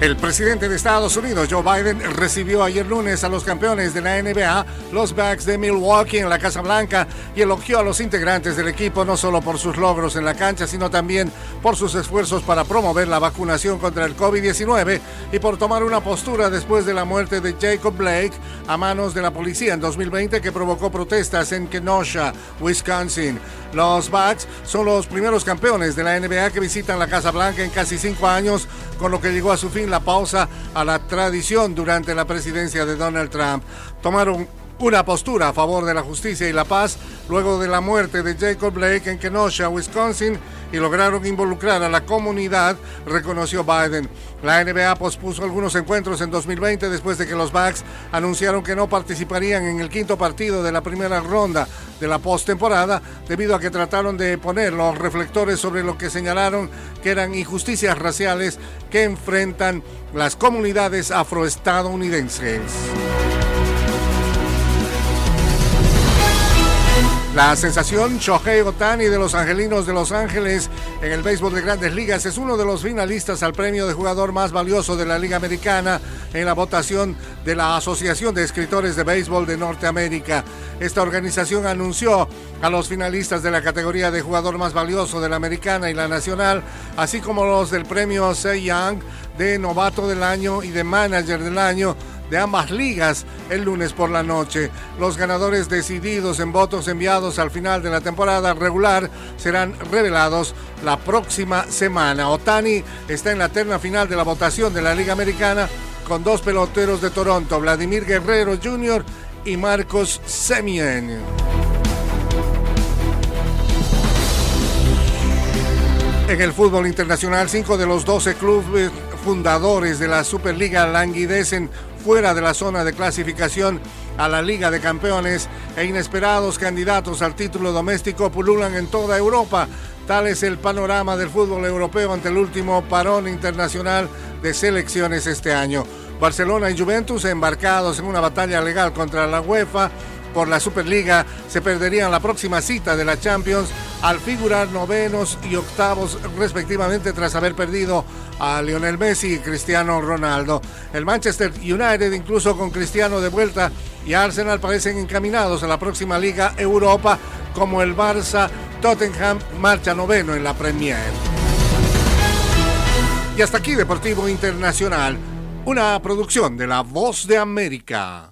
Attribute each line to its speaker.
Speaker 1: El presidente de Estados Unidos, Joe Biden, recibió ayer lunes a los campeones de la NBA, los Bucks de Milwaukee, en la Casa Blanca y elogió a los integrantes del equipo no solo por sus logros en la cancha, sino también por sus esfuerzos para promover la vacunación contra el COVID-19 y por tomar una postura después de la muerte de Jacob Blake a manos de la policía en 2020 que provocó protestas en Kenosha, Wisconsin. Los Bucks son los primeros campeones de la NBA que visitan la Casa Blanca en casi cinco años, con lo que llegó a su fin la pausa a la tradición durante la presidencia de Donald Trump. Tomaron una postura a favor de la justicia y la paz luego de la muerte de Jacob Blake en Kenosha, Wisconsin, y lograron involucrar a la comunidad, reconoció Biden. La NBA pospuso algunos encuentros en 2020 después de que los Bucks anunciaron que no participarían en el quinto partido de la primera ronda de la postemporada debido a que trataron de poner los reflectores sobre lo que señalaron que eran injusticias raciales que enfrentan las comunidades afroestadounidenses. La sensación Shohei Otani de los Angelinos de Los Ángeles en el béisbol de grandes ligas es uno de los finalistas al premio de jugador más valioso de la Liga Americana en la votación de la Asociación de Escritores de Béisbol de Norteamérica. Esta organización anunció a los finalistas de la categoría de jugador más valioso de la Americana y la Nacional, así como los del premio Cy Young de Novato del Año y de Manager del Año de ambas ligas el lunes por la noche. Los ganadores decididos en votos enviados al final de la temporada regular serán revelados la próxima semana. Otani está en la terna final de la votación de la Liga Americana con dos peloteros de Toronto, Vladimir Guerrero Jr. y Marcos Semien. En el fútbol internacional, cinco de los 12 clubes fundadores de la Superliga languidecen fuera de la zona de clasificación a la Liga de Campeones e inesperados candidatos al título doméstico pululan en toda Europa. Tal es el panorama del fútbol europeo ante el último parón internacional de selecciones este año. Barcelona y Juventus embarcados en una batalla legal contra la UEFA por la Superliga se perderían la próxima cita de la Champions al figurar novenos y octavos respectivamente tras haber perdido a Lionel Messi y Cristiano Ronaldo. El Manchester United incluso con Cristiano de vuelta y Arsenal parecen encaminados a la próxima Liga Europa como el Barça Tottenham marcha noveno en la Premier. Y hasta aquí Deportivo Internacional, una producción de La Voz de América.